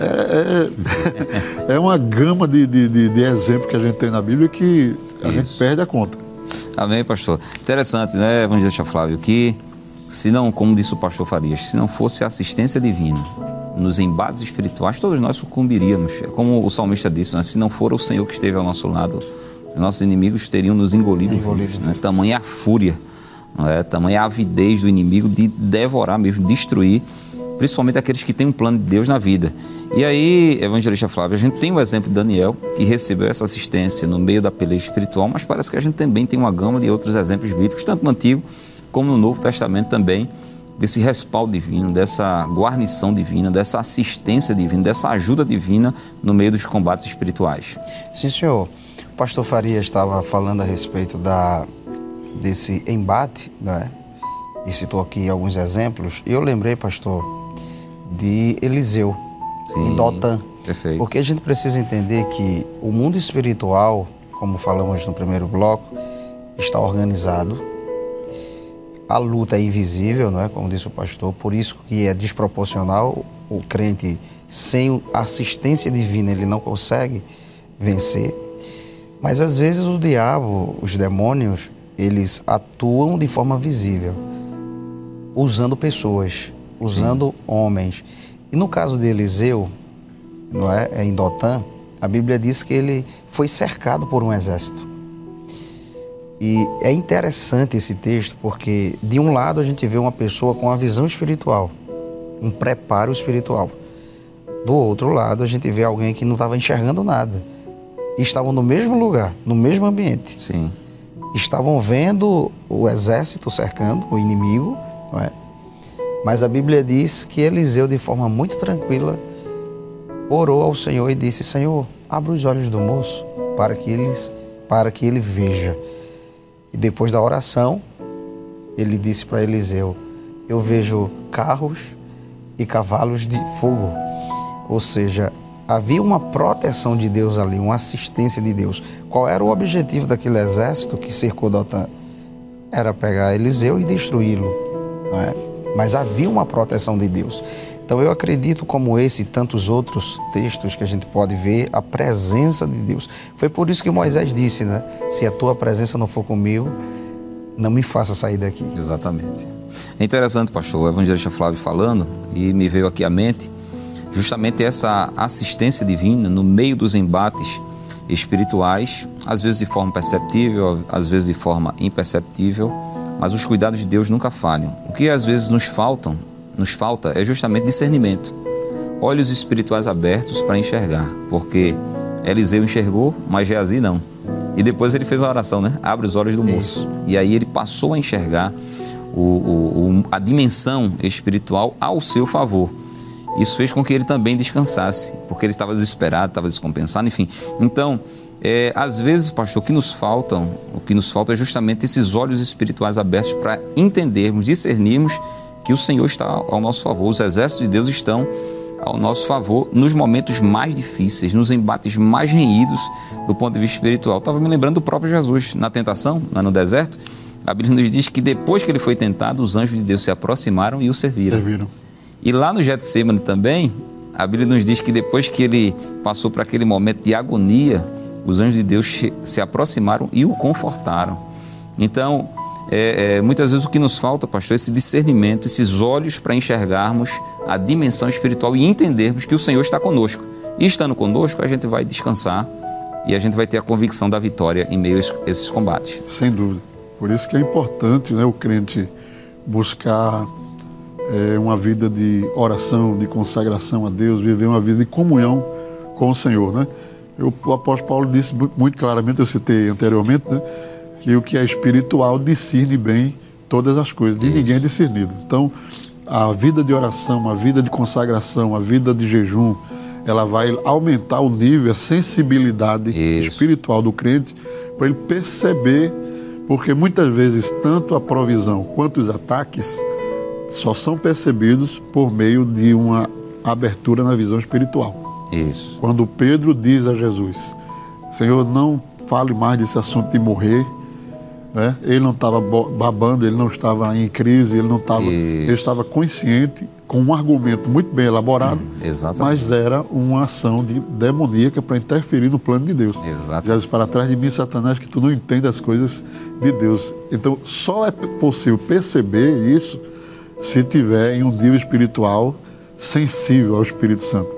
É, é, é uma gama de, de, de, de, exemplos que a gente tem na Bíblia que a Isso. gente perde a conta. Amém, pastor. Interessante, né, evangelista Flávio, que se não, como disse o pastor Farias, se não fosse a assistência divina nos embates espirituais, todos nós sucumbiríamos. Como o salmista disse, né? se não for o Senhor que esteve ao nosso lado, nossos inimigos teriam nos engolido, engolido né? tamanha a fúria, é? tamanha a avidez do inimigo de devorar mesmo, destruir, principalmente aqueles que têm um plano de Deus na vida. E aí, evangelista Flávio, a gente tem o exemplo de Daniel, que recebeu essa assistência no meio da peleia espiritual, mas parece que a gente também tem uma gama de outros exemplos bíblicos, tanto no Antigo como no Novo Testamento também, desse respaldo divino, dessa guarnição divina, dessa assistência divina, dessa ajuda divina no meio dos combates espirituais. Sim, senhor pastor Faria estava falando a respeito da, desse embate, né? e citou aqui alguns exemplos, e eu lembrei, pastor, de Eliseu, Sim, em Dotan. Perfeito. Porque a gente precisa entender que o mundo espiritual, como falamos no primeiro bloco, está organizado. A luta é invisível, não é? como disse o pastor, por isso que é desproporcional. O crente, sem assistência divina, ele não consegue vencer. Mas às vezes o diabo, os demônios, eles atuam de forma visível, usando pessoas, usando Sim. homens. E no caso de Eliseu, não é, é em Dotã, a Bíblia diz que ele foi cercado por um exército. E é interessante esse texto porque, de um lado, a gente vê uma pessoa com a visão espiritual, um preparo espiritual. Do outro lado, a gente vê alguém que não estava enxergando nada estavam no mesmo lugar, no mesmo ambiente. Sim. Estavam vendo o exército cercando o inimigo, não é? Mas a Bíblia diz que Eliseu, de forma muito tranquila, orou ao Senhor e disse: Senhor, abra os olhos do moço para que, eles, para que ele veja. E depois da oração, ele disse para Eliseu: Eu vejo carros e cavalos de fogo. Ou seja, havia uma proteção de Deus ali, uma assistência de Deus. Qual era o objetivo daquele exército que cercou Dotã? Era pegar Eliseu e destruí-lo. É? Mas havia uma proteção de Deus. Então eu acredito, como esse e tantos outros textos que a gente pode ver, a presença de Deus. Foi por isso que Moisés disse, né? Se a tua presença não for comigo, não me faça sair daqui. Exatamente. É interessante, pastor, o evangelista Flávio falando, e me veio aqui à mente justamente essa assistência divina no meio dos embates espirituais, às vezes de forma perceptível, às vezes de forma imperceptível, mas os cuidados de Deus nunca falham. O que às vezes nos faltam, nos falta é justamente discernimento. Olhos espirituais abertos para enxergar, porque Eliseu enxergou, mas Geazi não. E depois ele fez a oração, né? Abre os olhos do moço. E aí ele passou a enxergar o, o, o, a dimensão espiritual ao seu favor. Isso fez com que ele também descansasse, porque ele estava desesperado, estava descompensado, enfim. Então, é, às vezes, pastor, o que nos faltam, o que nos falta é justamente esses olhos espirituais abertos para entendermos, discernirmos que o Senhor está ao nosso favor, os exércitos de Deus estão ao nosso favor nos momentos mais difíceis, nos embates mais renhidos do ponto de vista espiritual. Estava me lembrando do próprio Jesus na tentação, no deserto. A Bíblia nos diz que depois que ele foi tentado, os anjos de Deus se aproximaram e o serviram. Serviram. E lá no Getsemane também, a Bíblia nos diz que depois que ele passou por aquele momento de agonia, os anjos de Deus se aproximaram e o confortaram. Então, é, é, muitas vezes o que nos falta, pastor, é esse discernimento, esses olhos para enxergarmos a dimensão espiritual e entendermos que o Senhor está conosco. E estando conosco, a gente vai descansar e a gente vai ter a convicção da vitória em meio a esses combates. Sem dúvida. Por isso que é importante né, o crente buscar é, uma vida de oração, de consagração a Deus, viver uma vida de comunhão com o Senhor. Né? Eu, o apóstolo Paulo disse muito claramente, eu citei anteriormente, né, que o que é espiritual discerne bem todas as coisas, de Isso. ninguém é discernido. Então, a vida de oração, a vida de consagração, a vida de jejum, ela vai aumentar o nível, a sensibilidade Isso. espiritual do crente para ele perceber, porque muitas vezes tanto a provisão quanto os ataques só são percebidos por meio de uma abertura na visão espiritual. Isso. Quando Pedro diz a Jesus: Senhor, não fale mais desse assunto de morrer, né? Ele não estava babando, ele não estava em crise, ele não estava, ele estava consciente com um argumento muito bem elaborado, hum, mas era uma ação de demoníaca para interferir no plano de Deus. Exatamente. Jesus, para trás de mim, Satanás, que tu não entende as coisas de Deus. Então, só é possível perceber isso se tiver em um nível espiritual sensível ao Espírito Santo.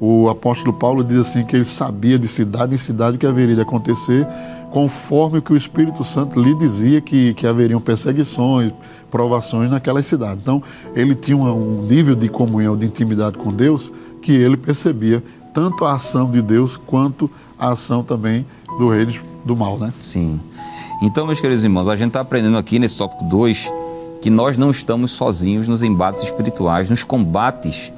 O apóstolo Paulo diz assim que ele sabia de cidade em cidade o que haveria de acontecer, conforme o que o Espírito Santo lhe dizia que, que haveriam perseguições, provações naquela cidade. Então, ele tinha um nível de comunhão, de intimidade com Deus, que ele percebia tanto a ação de Deus quanto a ação também do rei do mal, né? Sim. Então, meus queridos irmãos, a gente está aprendendo aqui nesse tópico 2 que nós não estamos sozinhos nos embates espirituais, nos combates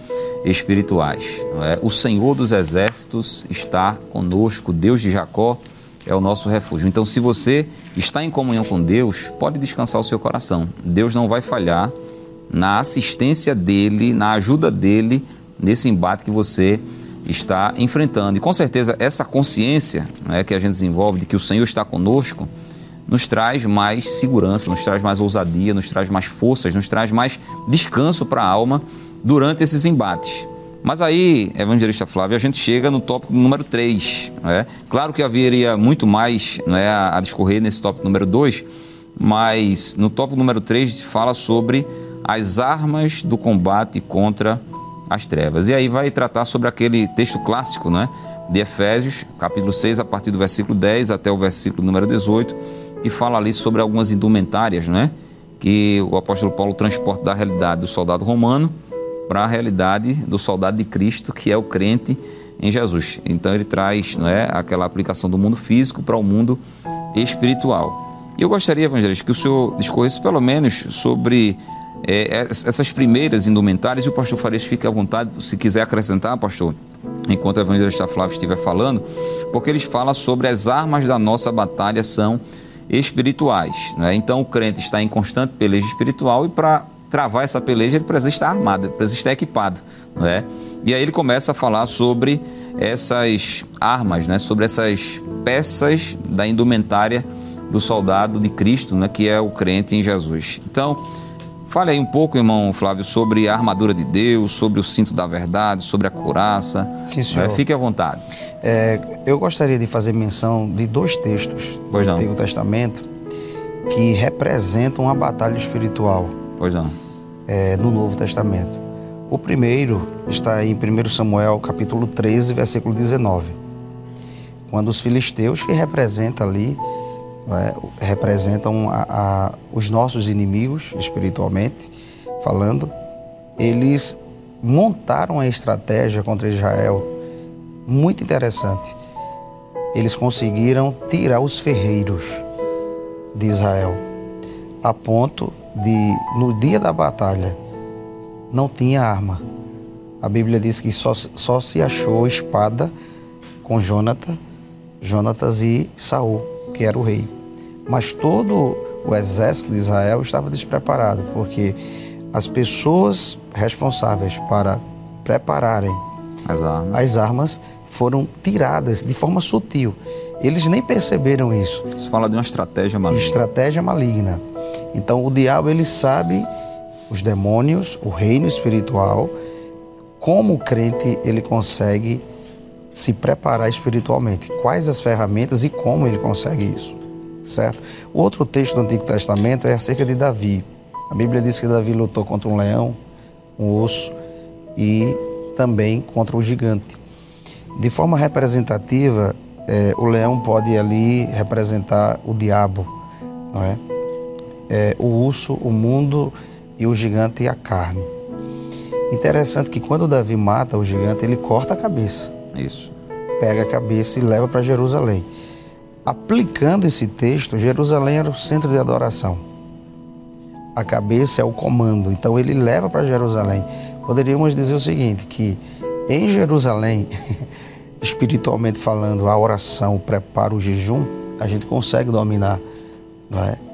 espirituais. É? O Senhor dos Exércitos está conosco, Deus de Jacó é o nosso refúgio. Então, se você está em comunhão com Deus, pode descansar o seu coração. Deus não vai falhar na assistência dele, na ajuda dele nesse embate que você está enfrentando. E com certeza essa consciência né, que a gente desenvolve de que o Senhor está conosco nos traz mais segurança, nos traz mais ousadia, nos traz mais forças, nos traz mais descanso para a alma durante esses embates. Mas aí, evangelista Flávio, a gente chega no tópico número 3. Né? Claro que haveria muito mais né, a, discorrer nesse tópico número 2, mas no tópico número 3 fala sobre as armas do combate contra as trevas. E aí vai tratar sobre aquele texto clássico né, de Efésios, capítulo 6, a partir do versículo 10 até o versículo número 18, que fala ali sobre algumas indumentárias, né, que o apóstolo Paulo transporta da realidade do soldado romano para a realidade do soldado de Cristo, que é o crente em Jesus. Então ele traz não é, aquela aplicação do mundo físico para o mundo espiritual. E eu gostaria, evangelista, que o senhor discorresse pelo menos sobre é, essas primeiras indumentárias e o pastor Farias fique à vontade, se quiser acrescentar, pastor, enquanto o evangelista Flávio estiver falando, porque eles falam sobre as armas da nossa batalha são espirituais. Né? Então o crente está em constante peleja espiritual e para travar essa peleja, ele precisa estar armado, ele precisa estar equipado. Não é? E aí ele começa a falar sobre essas armas, né? sobre essas peças da indumentária do soldado de Cristo, né? que é o crente em Jesus. Então, fale aí um pouco, irmão Flávio, sobre a armadura de Deus, sobre o cinto da verdade, sobre a couraça. Sim, senhor. É, fique à vontade. É, eu gostaria de fazer menção de dois textos pois do não. Antigo Testamento que representam uma batalha espiritual. Pois não. É, no Novo Testamento. O primeiro está em 1 Samuel capítulo 13, versículo 19. Quando os filisteus, que representam ali, é, representam a, a, os nossos inimigos espiritualmente, falando, eles montaram a estratégia contra Israel muito interessante. Eles conseguiram tirar os ferreiros de Israel, a ponto de, no dia da batalha, não tinha arma. A Bíblia diz que só, só se achou espada com Jonathan, Jonatas e Saul, que era o rei. Mas todo o exército de Israel estava despreparado, porque as pessoas responsáveis para prepararem As armas. as armas, foram tiradas de forma sutil. Eles nem perceberam isso. Isso fala de uma estratégia maligna. Estratégia maligna. Então o diabo ele sabe os demônios, o reino espiritual, como o crente ele consegue se preparar espiritualmente, quais as ferramentas e como ele consegue isso, certo? O outro texto do Antigo Testamento é acerca de Davi. A Bíblia diz que Davi lutou contra um leão, um osso e também contra o gigante. De forma representativa, eh, o leão pode ali representar o diabo, não é? É, o urso, o mundo e o gigante a carne. Interessante que quando Davi mata o gigante, ele corta a cabeça, Isso. pega a cabeça e leva para Jerusalém. Aplicando esse texto, Jerusalém era o centro de adoração. A cabeça é o comando, então ele leva para Jerusalém. Poderíamos dizer o seguinte, que em Jerusalém, espiritualmente falando, a oração, o preparo, o jejum, a gente consegue dominar, não é?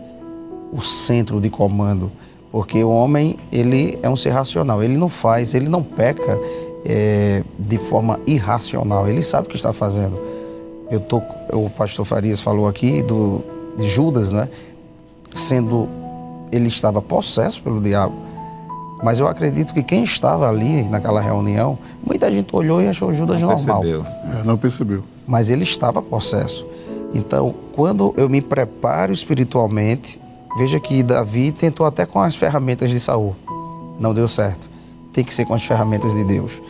O centro de comando, porque o homem ele é um ser racional, ele não faz, ele não peca é, de forma irracional, ele sabe o que está fazendo. Eu tô, o pastor Farias falou aqui do de Judas, né? Sendo ele estava possesso pelo diabo, mas eu acredito que quem estava ali naquela reunião, muita gente olhou e achou Judas Não normal percebeu. É, não percebeu. mas ele estava possesso. Então, quando eu me preparo espiritualmente, veja que Davi tentou até com as ferramentas de Saul. Não deu certo. Tem que ser com as ferramentas de Deus.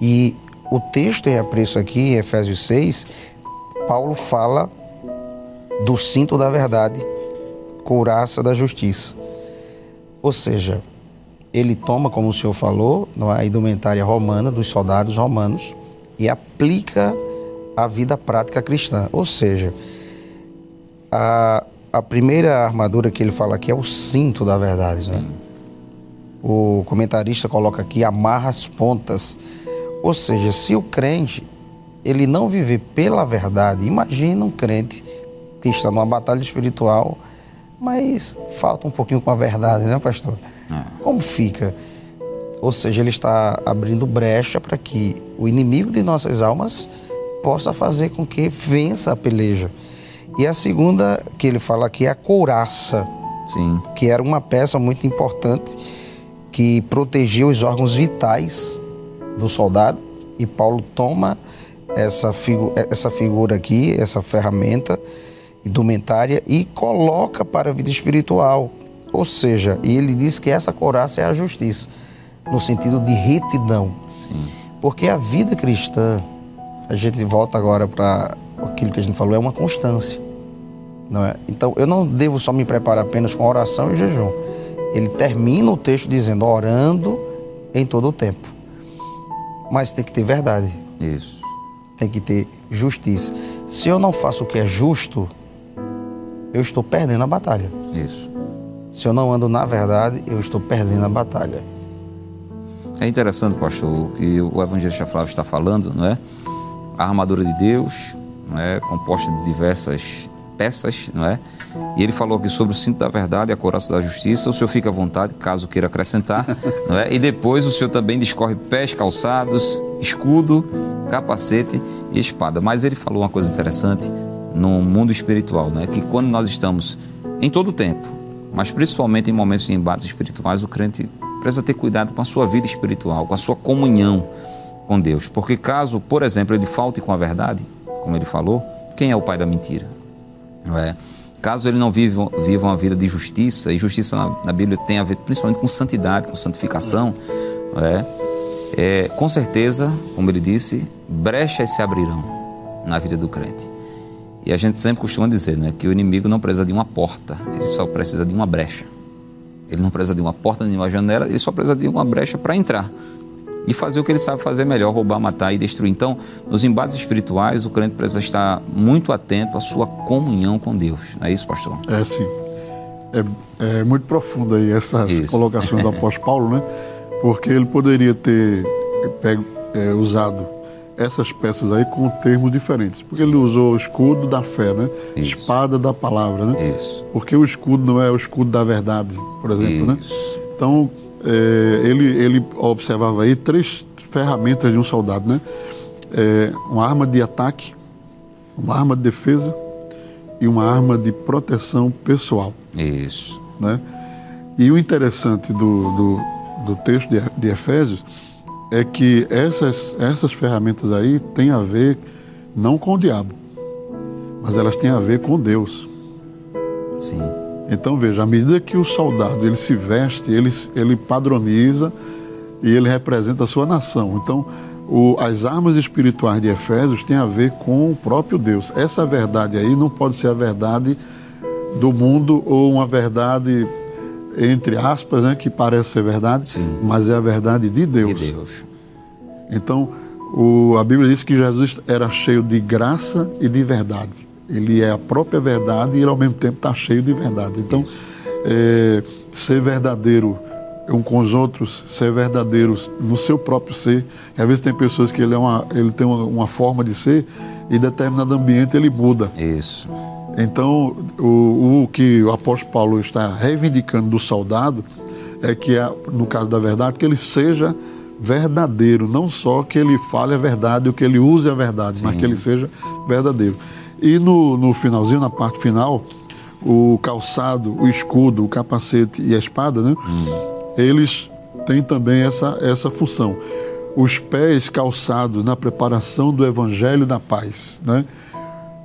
E o texto em apreço aqui, em Efésios 6, Paulo fala do cinto da verdade, couraça da justiça. Ou seja, ele toma, como o senhor falou, é, a indumentária romana, dos soldados romanos, e aplica a vida prática cristã. Ou seja, a, a primeira armadura que ele fala aqui é o cinto da verdade. Né? O comentarista coloca aqui, amarra as pontas. Ou seja, se o crente ele não viver pela verdade, imagina um crente que está numa batalha espiritual, mas falta um pouquinho com a verdade, né, pastor? Como fica? Ou seja, ele está abrindo brecha para que o inimigo de nossas almas possa fazer com que vença a peleja. E a segunda que ele fala aqui é a couraça, Sim. que era uma peça muito importante que protegia os órgãos vitais do soldado. E Paulo toma essa, figu essa figura aqui, essa ferramenta indumentária e coloca para a vida espiritual. Ou seja, e ele diz que essa couraça é a justiça, no sentido de retidão. Sim. Porque a vida cristã, a gente volta agora para aquilo que a gente falou, é uma constância. Não é? Então, eu não devo só me preparar apenas com oração e jejum. Ele termina o texto dizendo, orando em todo o tempo. Mas tem que ter verdade, Isso. tem que ter justiça. Se eu não faço o que é justo, eu estou perdendo a batalha. Isso. Se eu não ando na verdade, eu estou perdendo a batalha. É interessante, pastor, o que o evangelista Flávio está falando, não é? A armadura de Deus, não é? Composta de diversas peças, não é? E ele falou aqui sobre o cinto da verdade e a coraça da justiça. O senhor fica à vontade, caso queira acrescentar, não é? E depois o senhor também discorre pés, calçados, escudo, capacete e espada. Mas ele falou uma coisa interessante no mundo espiritual, não é? Que quando nós estamos em todo o tempo, mas principalmente em momentos de embates espirituais, o crente precisa ter cuidado com a sua vida espiritual, com a sua comunhão com Deus. Porque caso, por exemplo, ele falte com a verdade, como ele falou, quem é o pai da mentira? Não é? Caso ele não viva, viva uma vida de justiça, e justiça na, na Bíblia tem a ver principalmente com santidade, com santificação, não é? É, com certeza, como ele disse, brechas se abrirão na vida do crente. E a gente sempre costuma dizer né, que o inimigo não precisa de uma porta, ele só precisa de uma brecha. Ele não precisa de uma porta nem de uma janela, ele só precisa de uma brecha para entrar e fazer o que ele sabe fazer melhor, roubar, matar e destruir. Então, nos embates espirituais, o crente precisa estar muito atento à sua comunhão com Deus. Não é isso, pastor? É sim. É, é muito profunda aí essas Isso. colocações do apóstolo Paulo, né? Porque ele poderia ter pego, é, usado essas peças aí com termos diferentes. Porque ele usou o escudo da fé, né? Isso. Espada da palavra, né? Isso. Porque o escudo não é o escudo da verdade, por exemplo, né? Isso. Então, é, ele, ele observava aí três ferramentas de um soldado, né? É uma arma de ataque, uma arma de defesa e uma arma de proteção pessoal. Isso. Né? E o interessante do, do, do texto de, de Efésios é que essas, essas ferramentas aí têm a ver não com o diabo, mas elas têm a ver com Deus. Sim. Então veja, à medida que o soldado ele se veste, ele, ele padroniza e ele representa a sua nação. Então o, as armas espirituais de Efésios têm a ver com o próprio Deus. Essa verdade aí não pode ser a verdade do mundo ou uma verdade entre aspas, né, que parece ser verdade, Sim. mas é a verdade de Deus. De Deus. Então, o, a Bíblia diz que Jesus era cheio de graça e de verdade. Ele é a própria verdade e ele ao mesmo tempo está cheio de verdade. Então, é, ser verdadeiro um com os outros, ser verdadeiros no seu próprio ser. E às vezes tem pessoas que ele, é uma, ele tem uma, uma forma de ser e em determinado ambiente ele muda. Isso. Então, o, o, que o apóstolo Paulo está reivindicando do soldado é que, no caso da verdade, que ele seja verdadeiro, não só que ele fale a verdade ou que ele use a verdade, Sim. mas que ele seja verdadeiro. E no, no finalzinho, na parte final, o calçado, o escudo, o capacete e a espada, né? Hum. Eles têm também essa, essa função. Os pés calçados na preparação do evangelho da paz, né?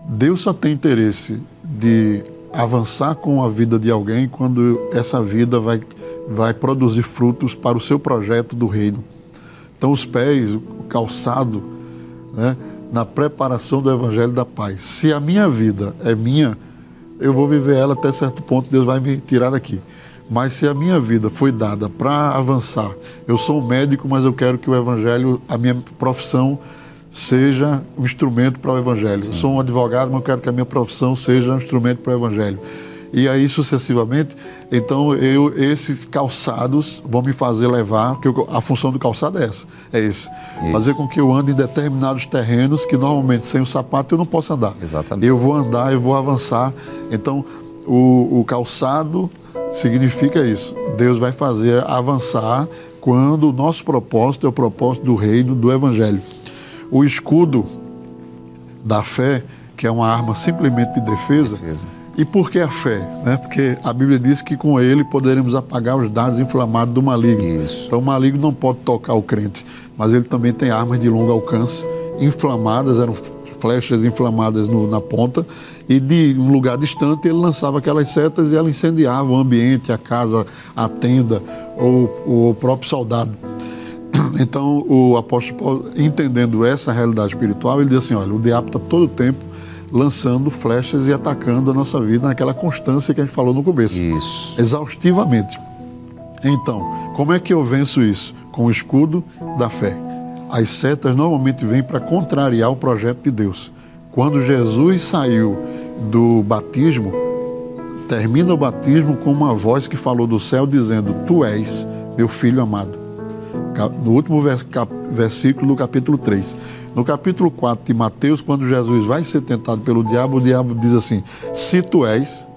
Deus só tem interesse de avançar com a vida de alguém quando essa vida vai, vai produzir frutos para o seu projeto do reino. Então, os pés, o calçado, né, na preparação do Evangelho da Paz. Se a minha vida é minha, eu vou viver ela até certo ponto, Deus vai me tirar daqui. Mas se a minha vida foi dada para avançar, eu sou um médico, mas eu quero que o Evangelho, a minha profissão, seja um instrumento para o Evangelho. Sim. Eu sou um advogado, mas eu quero que a minha profissão seja um instrumento para o Evangelho. E aí sucessivamente, então eu esses calçados vão me fazer levar, que a função do calçado é essa, é esse, Isso. fazer com que eu ande em determinados terrenos que normalmente sem o sapato eu não posso andar. Exatamente. Eu vou andar, eu vou avançar. Então o, o calçado significa isso. Deus vai fazer avançar quando o nosso propósito é o propósito do reino, do evangelho. O escudo da fé, que é uma arma simplesmente de defesa. defesa. E por que a fé? Né? Porque a Bíblia diz que com ele poderemos apagar os dados inflamados do maligno. Isso. Então o maligno não pode tocar o crente, mas ele também tem armas de longo alcance, inflamadas, eram flechas inflamadas no, na ponta, e de um lugar distante ele lançava aquelas setas e ela incendiava o ambiente, a casa, a tenda ou o próprio soldado. Então, o apóstolo Paulo, entendendo essa realidade espiritual, ele diz assim: olha, o diabo está todo o tempo lançando flechas e atacando a nossa vida naquela constância que a gente falou no começo. Isso. Exaustivamente. Então, como é que eu venço isso? Com o escudo da fé. As setas normalmente vêm para contrariar o projeto de Deus. Quando Jesus saiu do batismo, termina o batismo com uma voz que falou do céu dizendo: Tu és meu filho amado no último versículo do capítulo 3. No capítulo 4 de Mateus, quando Jesus vai ser tentado pelo diabo, o diabo diz assim: Se tu és.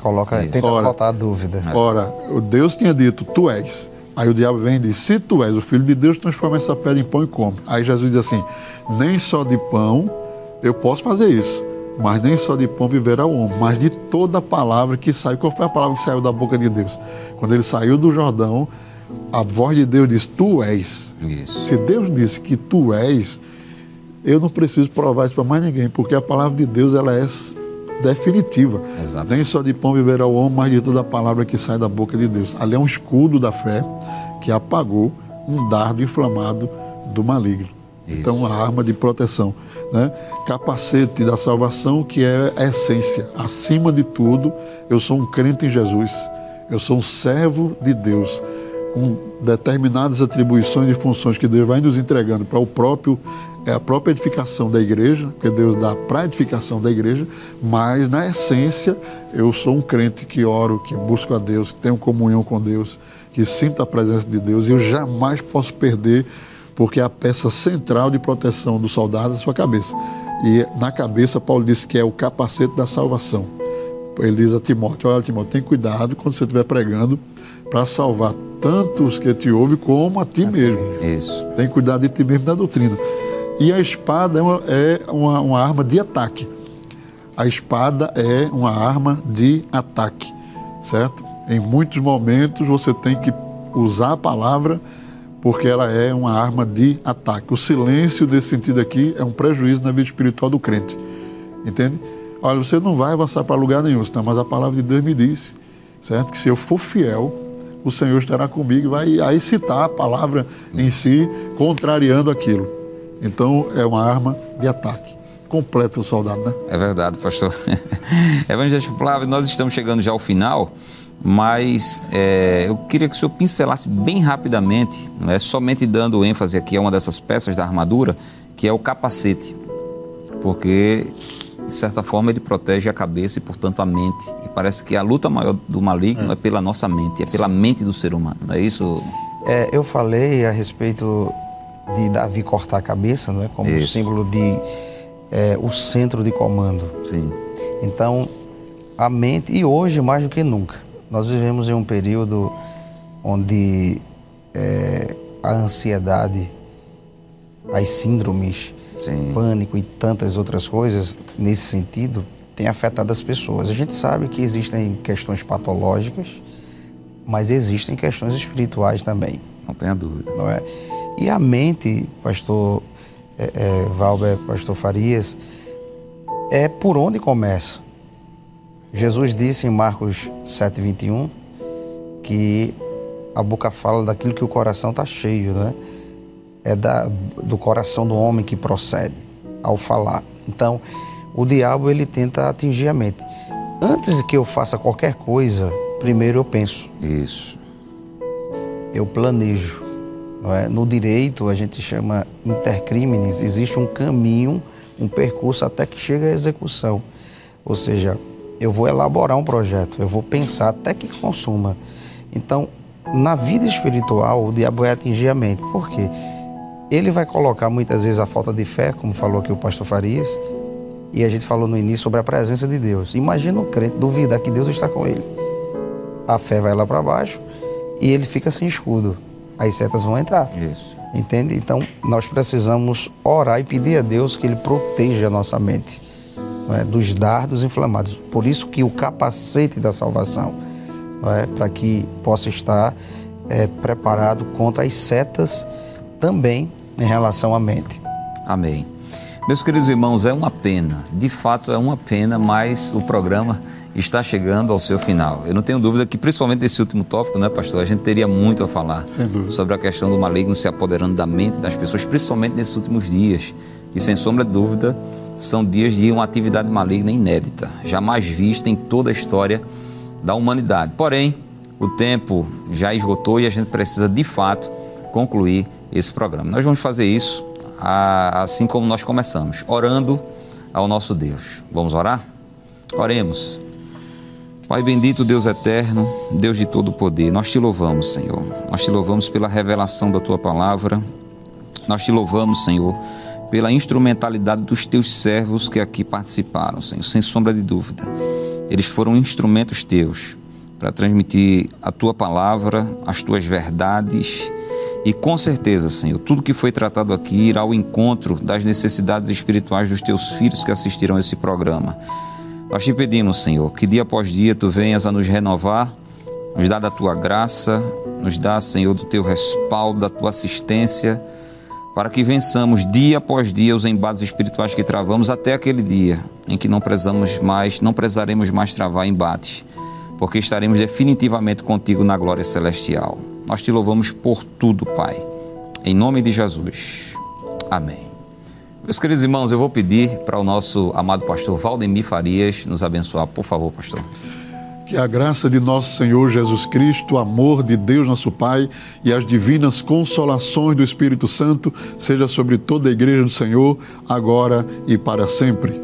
Coloca aí, tenta ora, botar a dúvida. Ora, o Deus tinha dito: Tu és. Aí o diabo vem e diz: Se tu és o filho de Deus, transforma essa pedra em pão e come. Aí Jesus diz assim: Nem só de pão eu posso fazer isso, mas nem só de pão viverá o homem, mas de toda a palavra que sai. Qual foi a palavra que saiu da boca de Deus? Quando ele saiu do Jordão, a voz de Deus diz: Tu és. Isso. Se Deus disse que tu és, eu não preciso provar isso para mais ninguém, porque a palavra de Deus ela é definitiva. Exato. Nem só de pão viverá o homem, mas de toda a palavra que sai da boca de Deus. Ali é um escudo da fé que apagou um dardo inflamado do maligno. Isso. Então, uma arma de proteção. Né? Capacete da salvação, que é a essência. Acima de tudo, eu sou um crente em Jesus. Eu sou um servo de Deus com determinadas atribuições e funções que Deus vai nos entregando para o próprio é a própria edificação da igreja, que Deus dá para a edificação da igreja, mas na essência eu sou um crente que oro, que busco a Deus, que tenho comunhão com Deus, que sinto a presença de Deus e eu jamais posso perder, porque é a peça central de proteção do soldado é a sua cabeça. E na cabeça, Paulo disse que é o capacete da salvação. Ele diz a Timóteo: Olha, Timóteo, tem cuidado quando você estiver pregando para salvar tanto os que te ouvem como a ti mesmo. Isso. Tem que cuidar de ti mesmo da doutrina. E a espada é uma, é uma, uma arma de ataque. A espada é uma arma de ataque, certo? Em muitos momentos você tem que usar a palavra porque ela é uma arma de ataque. O silêncio, nesse sentido aqui, é um prejuízo na vida espiritual do crente. Entende? Olha, você não vai avançar para lugar nenhum, senão, mas a palavra de Deus me disse, certo? Que se eu for fiel, o Senhor estará comigo e vai aí citar a palavra em si, contrariando aquilo. Então, é uma arma de ataque. Completa o soldado, né? É verdade, pastor. Evangelista Flávio, nós estamos chegando já ao final, mas é, eu queria que o senhor pincelasse bem rapidamente, não é somente dando ênfase aqui a uma dessas peças da armadura, que é o capacete. Porque de certa forma, ele protege a cabeça e, portanto, a mente. E parece que a luta maior do maligno é, é pela nossa mente, é pela mente do ser humano, não é isso? É, eu falei a respeito de Davi cortar a cabeça, não é? Como isso. símbolo de é, o centro de comando. Sim. Então, a mente, e hoje mais do que nunca, nós vivemos em um período onde é, a ansiedade, as síndromes, Sim. pânico e tantas outras coisas nesse sentido tem afetado as pessoas. A gente sabe que existem questões patológicas, mas existem questões espirituais também. Não tenha dúvida. Não é? E a mente, pastor é, é, Valber, pastor Farias, é por onde começa. Jesus disse em Marcos 7,21 que a boca fala daquilo que o coração está cheio, né? É da, do coração do homem que procede ao falar. Então, o diabo ele tenta atingir a mente. Antes de que eu faça qualquer coisa, primeiro eu penso. Isso. Eu planejo. Não é? No direito, a gente chama intercrimes, existe um caminho, um percurso até que chega à execução. Ou seja, eu vou elaborar um projeto, eu vou pensar até que consuma. Então, na vida espiritual, o diabo vai atingir a mente. Por quê? Ele vai colocar muitas vezes a falta de fé, como falou aqui o pastor Farias, e a gente falou no início sobre a presença de Deus. Imagina o crente duvidar que Deus está com ele. A fé vai lá para baixo e ele fica sem escudo. As setas vão entrar. Isso. Entende? Então, nós precisamos orar e pedir a Deus que Ele proteja a nossa mente é? dos dardos inflamados. Por isso que o capacete da salvação, é? para que possa estar é, preparado contra as setas também em relação à mente. Amém. Meus queridos irmãos, é uma pena, de fato é uma pena, mas o programa está chegando ao seu final. Eu não tenho dúvida que, principalmente nesse último tópico, né, pastor, a gente teria muito a falar sobre a questão do maligno se apoderando da mente das pessoas, principalmente nesses últimos dias, que sem sombra de dúvida são dias de uma atividade maligna inédita, jamais vista em toda a história da humanidade. Porém, o tempo já esgotou e a gente precisa de fato concluir esse programa. Nós vamos fazer isso assim como nós começamos, orando ao nosso Deus. Vamos orar? Oremos. Pai bendito, Deus eterno, Deus de todo poder, nós te louvamos, Senhor. Nós te louvamos pela revelação da tua palavra. Nós te louvamos, Senhor, pela instrumentalidade dos teus servos que aqui participaram, Senhor, sem sombra de dúvida. Eles foram instrumentos teus para transmitir a tua palavra, as tuas verdades e com certeza, Senhor, tudo que foi tratado aqui irá ao encontro das necessidades espirituais dos teus filhos que assistiram a esse programa. Nós te pedimos, Senhor, que dia após dia tu venhas a nos renovar, nos dá da tua graça, nos dá, Senhor, do teu respaldo, da tua assistência, para que vençamos dia após dia os embates espirituais que travamos até aquele dia em que não prezamos mais, não prezaremos mais travar embates, porque estaremos definitivamente contigo na glória celestial. Nós te louvamos por tudo, Pai. Em nome de Jesus. Amém. Meus queridos irmãos, eu vou pedir para o nosso amado pastor Valdemir Farias nos abençoar. Por favor, pastor. Que a graça de nosso Senhor Jesus Cristo, o amor de Deus nosso Pai e as divinas consolações do Espírito Santo seja sobre toda a igreja do Senhor, agora e para sempre.